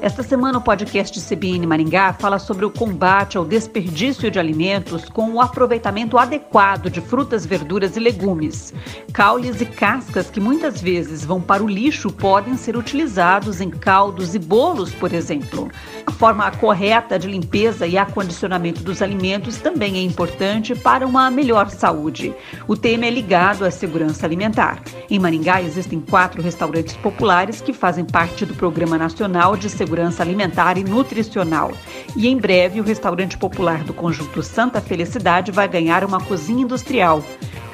Esta semana, o podcast CBN Maringá fala sobre o combate ao desperdício de alimentos com o aproveitamento adequado de frutas, verduras e legumes. Caules e cascas que muitas vezes vão para o lixo podem ser utilizados em caldos e bolos, por exemplo. A forma correta de limpeza e acondicionamento dos alimentos também é importante para uma melhor saúde. O tema é ligado à segurança alimentar. Em Maringá existem quatro restaurantes populares que fazem parte do Programa Nacional de Segurança segurança alimentar e nutricional. E em breve, o restaurante popular do Conjunto Santa Felicidade vai ganhar uma cozinha industrial.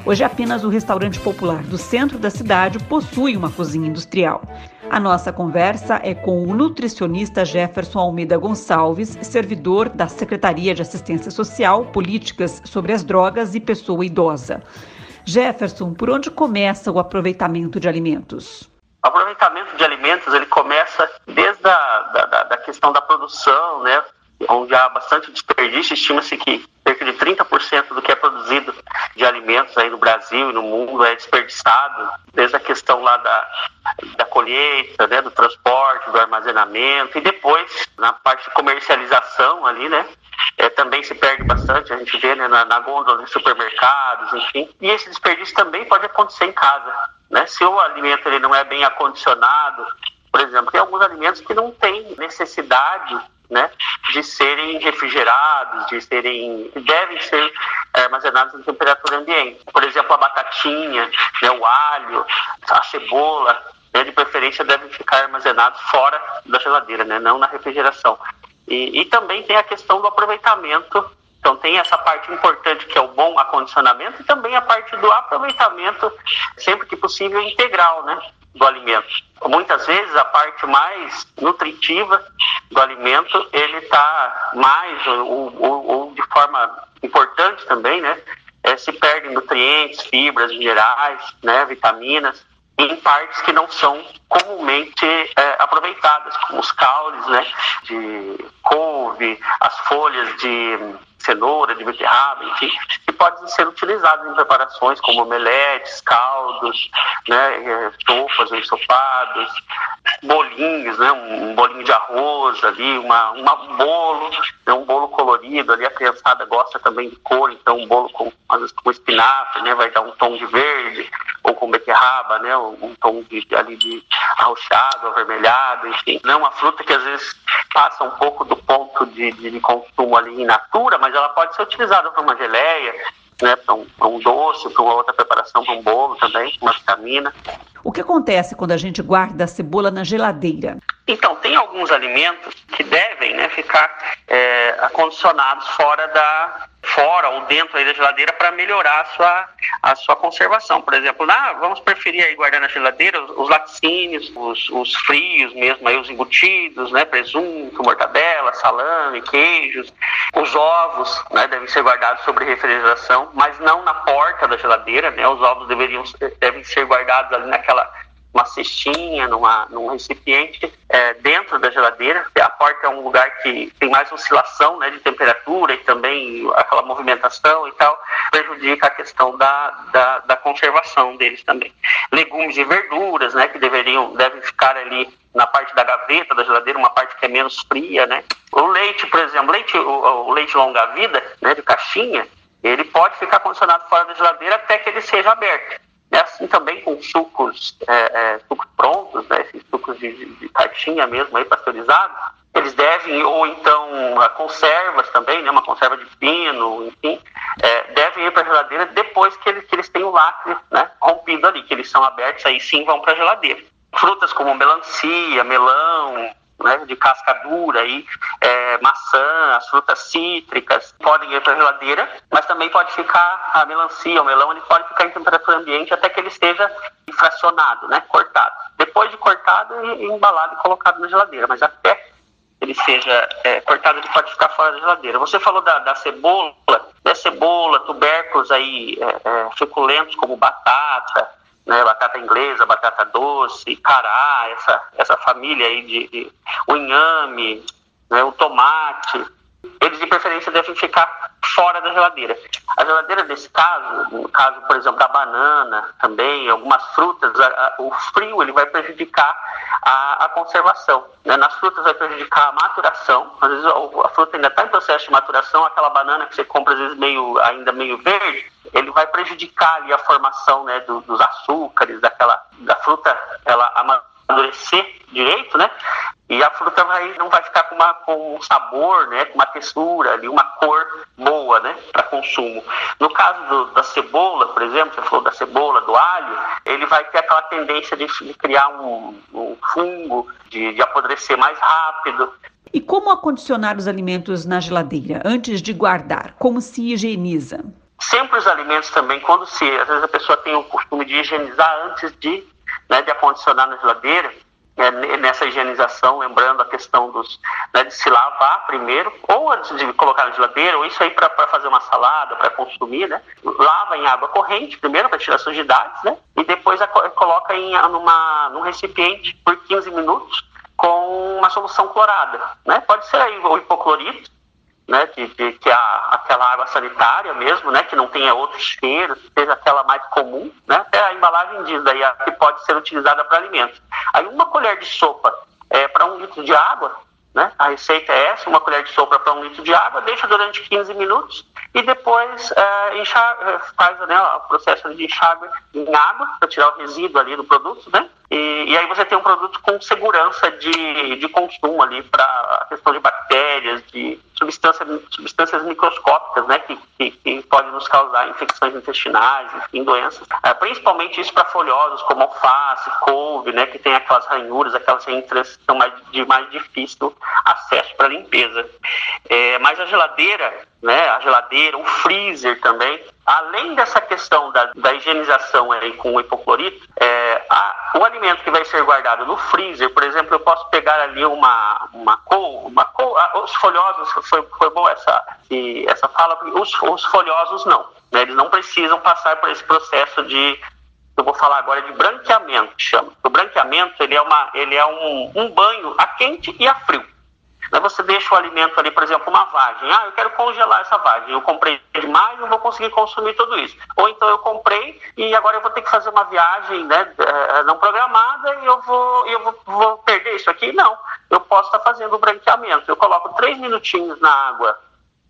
Hoje, apenas o restaurante popular do centro da cidade possui uma cozinha industrial. A nossa conversa é com o nutricionista Jefferson Almeida Gonçalves, servidor da Secretaria de Assistência Social, Políticas sobre as Drogas e Pessoa Idosa. Jefferson, por onde começa o aproveitamento de alimentos? Aproveitamento de alimentos ele começa desde a da, da questão da produção, né, onde há bastante desperdício, estima-se que cerca de 30% do que é produzido de alimentos aí no Brasil e no mundo é desperdiçado, desde a questão lá da, da colheita, né, do transporte, do armazenamento e depois na parte de comercialização ali, né, é, também se perde bastante, a gente vê né, na, na gôndola dos supermercados, enfim. E esse desperdício também pode acontecer em casa. Né? Se o alimento ele não é bem acondicionado, por exemplo, tem alguns alimentos que não têm necessidade né, de serem refrigerados, de serem, devem ser armazenados em temperatura ambiente. Por exemplo, a batatinha, né, o alho, a cebola, né, de preferência devem ficar armazenados fora da geladeira, né, não na refrigeração. E, e também tem a questão do aproveitamento então tem essa parte importante que é o bom acondicionamento e também a parte do aproveitamento, sempre que possível, integral, né? Do alimento. Muitas vezes a parte mais nutritiva do alimento ele está mais ou, ou, ou, de forma importante também, né? É, se perdem nutrientes, fibras minerais, né? Vitaminas em partes que não são comumente é, aproveitadas, como os caules, né? De couve, as folhas de cenoura, de beterraba, enfim, que podem ser utilizados em preparações como omeletes, caldos, né, é, sopas ou ensopados, bolinhos, né, um bolinho de arroz ali, uma, uma, um bolo, né, um bolo colorido ali, a criançada gosta também de cor, então um bolo com, às vezes, com espinafre, né, vai dar um tom de verde, ou com beterraba, né, um tom de, ali de arrochado, avermelhado, enfim. Não é uma fruta que às vezes passa um pouco do ponto de, de consumo ali in natura, mas ela pode ser utilizada para uma geleia, né, para um, um, doce, para outra preparação, para um bolo também, uma vitamina. O que acontece quando a gente guarda a cebola na geladeira? Então, tem alguns alimentos que devem né, ficar é, acondicionados fora da, fora ou dentro da geladeira para melhorar a sua, a sua conservação. Por exemplo, vamos preferir aí guardar na geladeira os, os laticínios, os, os, frios mesmo, aí os embutidos, né, presunto, mortadela, salame, queijos, os ovos, né, devem ser guardados sobre refrigeração, mas não na porta da geladeira, né, os ovos deveriam devem ser guardados ali naquela uma cestinha, numa, num recipiente é, dentro da geladeira. A porta é um lugar que tem mais oscilação né, de temperatura e também aquela movimentação e tal, prejudica a questão da, da, da conservação deles também. Legumes e verduras, né, que deveriam, devem ficar ali na parte da gaveta da geladeira, uma parte que é menos fria, né? O leite, por exemplo, leite, o, o leite longa-vida, né, de caixinha, ele pode ficar condicionado fora da geladeira até que ele seja aberto. É assim também com sucos, é, é, sucos prontos, né, esses sucos de, de caixinha mesmo, aí, pasteurizados, eles devem, ou então conservas também, né, uma conserva de pino, enfim, é, devem ir para a geladeira depois que eles, que eles têm o lacre né, rompido ali, que eles são abertos, aí sim vão para a geladeira. Frutas como melancia, melão, né, de casca dura, aí, é, maçã, as frutas cítricas podem ir para a geladeira, mas também pode ficar a melancia, o melão, ele pode ficar em temperatura ambiente até que ele esteja fracionado, né, cortado. Depois de cortado, embalado e colocado na geladeira, mas até ele seja é, cortado, ele pode ficar fora da geladeira. Você falou da, da cebola, né, cebola, tubérculos aí é, é, suculentos como batata, né, batata inglesa, batata doce, cará, essa, essa família aí de, de o inhame, né, o tomate, eles de preferência devem ficar fora da geladeira. A geladeira desse caso, no caso, por exemplo, da banana também, algumas frutas, a, a, o frio ele vai prejudicar a, a conservação. Né? Nas frutas vai prejudicar a maturação. Às vezes a, fruta ainda está em processo de maturação, aquela banana que você compra às vezes meio, ainda meio verde, ele vai prejudicar ali a formação né, do, dos açúcares, daquela, da fruta, ela amadurecer direito, né? E a fruta vai, não vai ficar com, uma, com um sabor, né, com uma textura ali, uma cor boa, né, para consumo. No caso do, da cebola, por exemplo, você falou da cebola, do alho, ele vai ter aquela tendência de, de criar um, um fungo, de, de apodrecer mais rápido. E como acondicionar os alimentos na geladeira antes de guardar? Como se higieniza? Sempre os alimentos também, quando se, às vezes a pessoa tem o costume de higienizar antes de, né, de acondicionar na geladeira, é, nessa higienização, lembrando a questão dos, né, de se lavar primeiro, ou antes de colocar na geladeira, ou isso aí para fazer uma salada, para consumir, né? Lava em água corrente primeiro para tirar sujidades, né? E depois a, coloca em numa, num recipiente por 15 minutos com uma solução clorada, né? Pode ser aí o hipoclorito, né, de, que a, aquela água sanitária mesmo, né, que não tenha outros cheiros, seja aquela mais comum, né, até a embalagem diz daí que pode ser utilizada para alimentos. Aí uma colher de sopa é, para um litro de água, né, a receita é essa, uma colher de sopa para um litro de água, deixa durante 15 minutos e depois é, enxaga, faz né, o processo de enxágue em água para tirar o resíduo ali do produto, né, e, e, aí você tem um produto com segurança de, de consumo ali para a questão de bactérias, de substâncias, substâncias microscópicas, né, que, que, que podem nos causar infecções intestinais, enfim, doenças. É, principalmente isso para folhosos como alface, couve, né, que tem aquelas ranhuras, aquelas entranhas que são mais, de mais difícil acesso para limpeza. É, mas a geladeira, né, a geladeira, o freezer também, além dessa questão da, da higienização aí com o hipoclorito, é, a, o alimento que vai ser guardado no freezer, por exemplo, eu posso pegar ali uma, uma col, uma col, os folhosos, foi, foi boa essa, essa fala, os, os folhosos não, né, eles não precisam passar por esse processo de eu vou falar agora de branqueamento, chama. O branqueamento ele é, uma, ele é um, um banho a quente e a frio. Aí você deixa o alimento ali, por exemplo, uma vagem. Ah, eu quero congelar essa vagem. Eu comprei demais, não vou conseguir consumir tudo isso. Ou então eu comprei e agora eu vou ter que fazer uma viagem né, eh, não programada e eu vou, eu vou perder isso aqui? Não. Eu posso estar fazendo o branqueamento. Eu coloco três minutinhos na água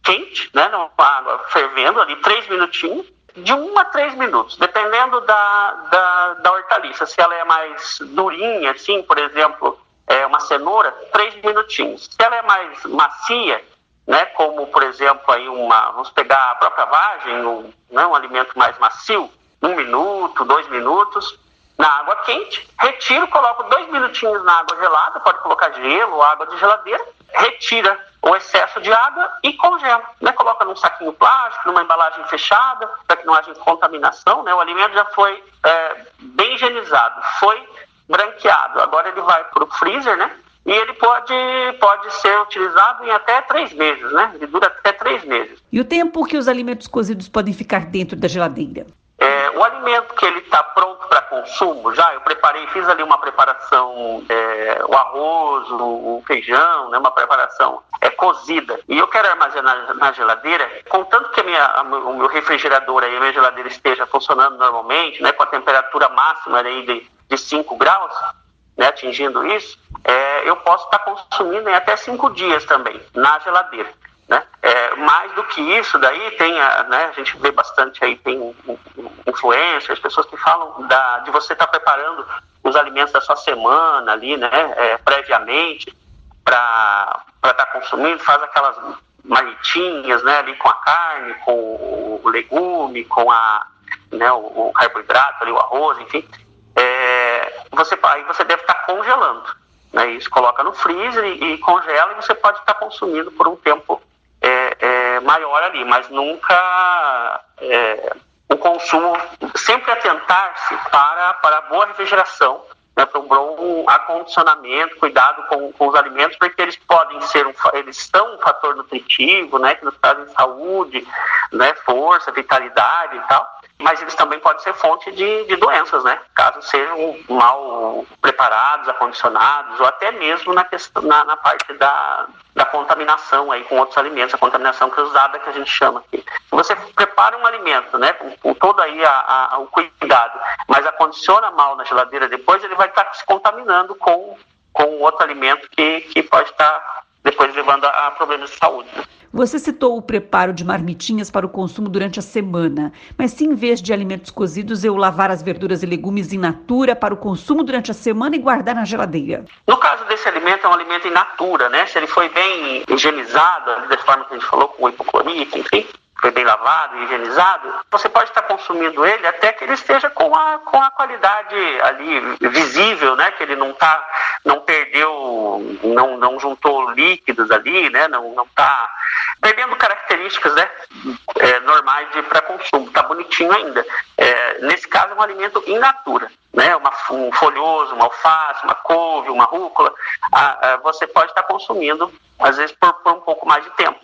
quente, né, na água fervendo ali, três minutinhos de um a três minutos, dependendo da, da, da hortaliça. Se ela é mais durinha, assim, por exemplo, é, uma cenoura, três minutinhos. Se ela é mais macia, né, como por exemplo aí uma, vamos pegar a própria vagem, um, né, um alimento mais macio, um minuto, dois minutos, na água quente, retiro, coloco dois minutinhos na água gelada, pode colocar gelo água de geladeira, retira o excesso de água e congela. Né? Coloca num saquinho plástico, numa embalagem fechada, para que não haja contaminação. Né? O alimento já foi é, bem higienizado, foi branqueado. Agora ele vai para o freezer, né? E ele pode, pode ser utilizado em até três meses, né? Ele dura até três meses. E o tempo que os alimentos cozidos podem ficar dentro da geladeira? É, o alimento que ele está pronto para consumo, já eu preparei, fiz ali uma preparação, é, o arroz, o, o, feijão, né, uma preparação é, cozida. E eu quero armazenar na geladeira, contanto que a minha, a, o meu refrigerador e a minha geladeira esteja funcionando normalmente, né, com a temperatura máxima aí de de 5 graus, né, atingindo isso, é, eu posso estar consumindo em até 5 dias também, na geladeira. Né? É, mais do que isso, daí tem a, né, a gente vê bastante aí, tem influencers, pessoas que falam da, de você estar preparando os alimentos da sua semana ali, né, é, previamente, para estar consumindo, faz aquelas marmitinhas, né, ali com a carne, com o legume, com a, né, o, o carboidrato ali, o arroz, enfim, você, aí você deve estar congelando. Né? Isso coloca no freezer e, e congela e você pode estar consumindo por um tempo é, é, maior ali, mas nunca é, o consumo, sempre atentar-se para, para a boa refrigeração, né, para um bom acondicionamento, cuidado com, com os alimentos, porque eles podem ser, um, eles são um fator nutritivo, né, que nos trazem saúde, né, força, vitalidade e tal, mas eles também podem ser fonte de, de doenças, né? Caso sejam mal preparados, acondicionados, ou até mesmo na, questão, na, na parte da, da contaminação aí com outros alimentos, a contaminação cruzada que a gente chama aqui. você prepara um alimento, né, com, com todo aí a, a, o cuidado, mas acondiciona mal na geladeira depois, ele vai estar se contaminando com, com outro alimento que, que pode estar depois levando a, a problemas de saúde. Né? Você citou o preparo de marmitinhas para o consumo durante a semana, mas se em vez de alimentos cozidos eu lavar as verduras e legumes in natura para o consumo durante a semana e guardar na geladeira? No caso desse alimento, é um alimento in natura, né? Se ele foi bem higienizado, da forma que a gente falou, com hipoclorito, enfim, foi bem lavado, higienizado, você pode estar consumindo ele até que ele esteja com a, com a qualidade ali visível, né? Que ele não tá, não perdeu, não, não juntou líquidos ali, né? Não, não tá perdendo características, né? É, normais para consumo, tá bonitinho ainda. É, nesse caso é um alimento in natura, né? Uma, um folhoso, uma alface, uma couve, uma rúcula, a, a, você pode estar consumindo às vezes por, por um pouco mais de tempo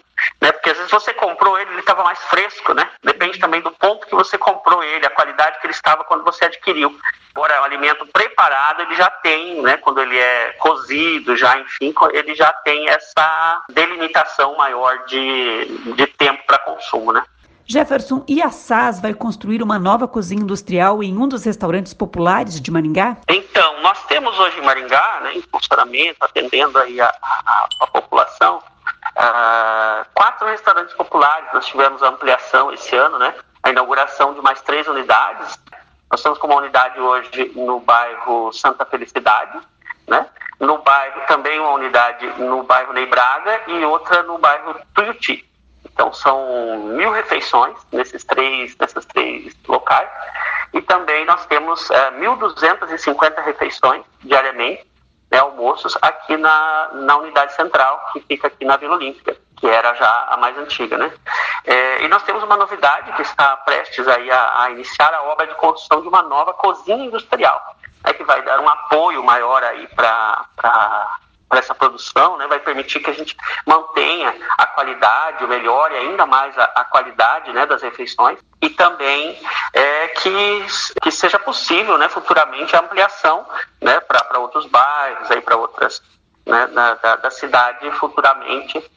vezes você comprou ele, ele estava mais fresco, né? Depende também do ponto que você comprou ele, a qualidade que ele estava quando você adquiriu. Agora, o alimento preparado, ele já tem, né? Quando ele é cozido, já, enfim, ele já tem essa delimitação maior de, de tempo para consumo, né? Jefferson, e a SAS vai construir uma nova cozinha industrial em um dos restaurantes populares de Maringá? Então, nós temos hoje em Maringá, né, em funcionamento, atendendo aí a, a, a população, populares, nós tivemos a ampliação esse ano, né? A inauguração de mais três unidades. Nós temos como unidade hoje no bairro Santa Felicidade, né? No bairro também uma unidade no bairro Ney Braga e outra no bairro Tuiuti. Então são mil refeições nesses três, nesses três locais. E também nós temos é, eh, 1.250 refeições diariamente né, almoços aqui na, na unidade central, que fica aqui na Vila Olímpica, que era já a mais antiga. Né? É, e nós temos uma novidade que está prestes aí a, a iniciar a obra de construção de uma nova cozinha industrial, né, que vai dar um apoio maior aí para para essa produção, né, vai permitir que a gente mantenha a qualidade, melhore ainda mais a, a qualidade né, das refeições e também é, que, que seja possível né, futuramente a ampliação né, para outros bairros, para outras né, da, da, da cidade futuramente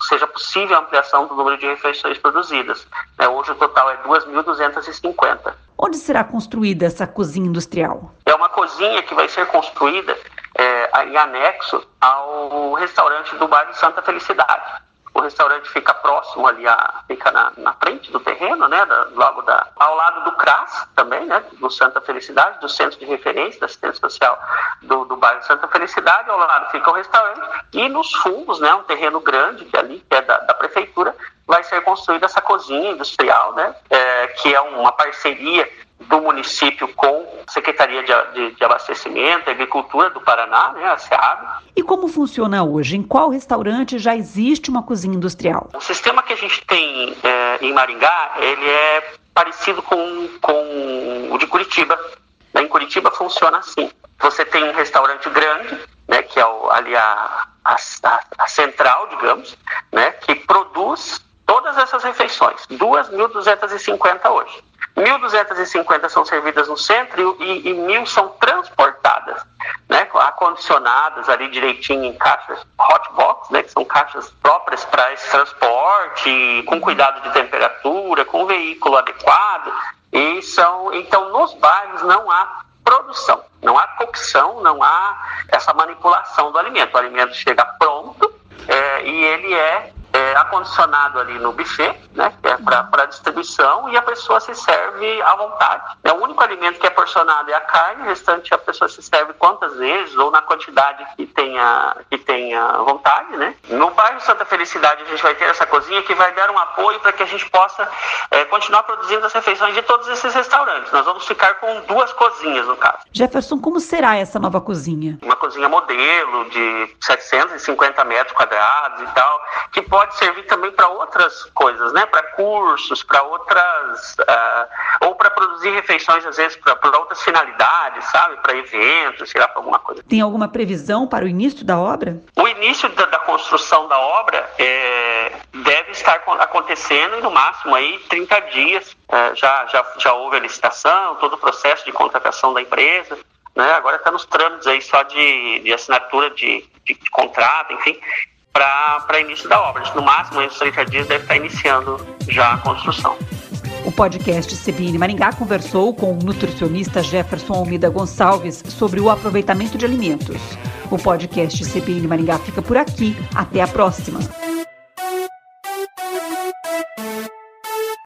seja possível a ampliação do número de refeições produzidas. Né, hoje o total é 2.250. Onde será construída essa cozinha industrial? É uma cozinha que vai ser construída é, em anexo ao restaurante do bairro Santa Felicidade. O restaurante fica próximo ali, a, fica na, na frente do terreno, né, da, logo da, ao lado do CRAS também, né, do Santa Felicidade, do Centro de Referência da Assistência Social do, do bairro Santa Felicidade, ao lado fica o restaurante, e nos fundos, né, um terreno grande que ali, que é da, da prefeitura, vai ser construída essa cozinha industrial, né, é, que é uma parceria do município com a Secretaria de, de, de Abastecimento e Agricultura do Paraná, né, a SEAB. E como funciona hoje? Em qual restaurante já existe uma cozinha industrial? O sistema que a gente tem é, em Maringá, ele é parecido com, com o de Curitiba. Em Curitiba funciona assim. Você tem um restaurante grande, né, que é o, ali a, a, a central, digamos, né, que produz todas essas refeições, 2.250 hoje. 1.250 são servidas no centro e, e, mil são transportadas, né, acondicionadas ali direitinho em caixas hot box, né, que são caixas próprias para esse transporte, com cuidado de temperatura, com veículo adequado. E são, então, nos bairros não há produção, não há cocção, não há essa manipulação do alimento. O alimento chega pronto é, e ele é é, acondicionado ali no buffet, né, que é para distribuição, e a pessoa se serve à vontade. É o único alimento que é porcionado é a carne, o restante a pessoa se serve quantas vezes ou na quantidade que tenha, que tenha vontade. Né. No bairro Santa Felicidade a gente vai ter essa cozinha que vai dar um apoio para que a gente possa é, continuar produzindo as refeições de todos esses restaurantes. Nós vamos ficar com duas cozinhas, no caso. Jefferson, como será essa nova cozinha? Uma cozinha modelo de 750 metros quadrados e tal, que pode pode servir também para outras coisas, né? Para cursos, para outras. Uh, ou para produzir refeições, às vezes, para outras finalidades, sabe? Para eventos, sei lá, para alguma coisa. Tem alguma previsão para o início da obra? O início da, da construção da obra é, deve estar acontecendo no máximo aí 30 dias. É, já, já, já houve a licitação, todo o processo de contratação da empresa. Né? Agora está nos trâmites aí só de, de assinatura de, de, de contrato, enfim. Para início da obra. No máximo, em 30 dias deve estar iniciando já a construção. O podcast CBN Maringá conversou com o nutricionista Jefferson Almeida Gonçalves sobre o aproveitamento de alimentos. O podcast CBN Maringá fica por aqui. Até a próxima.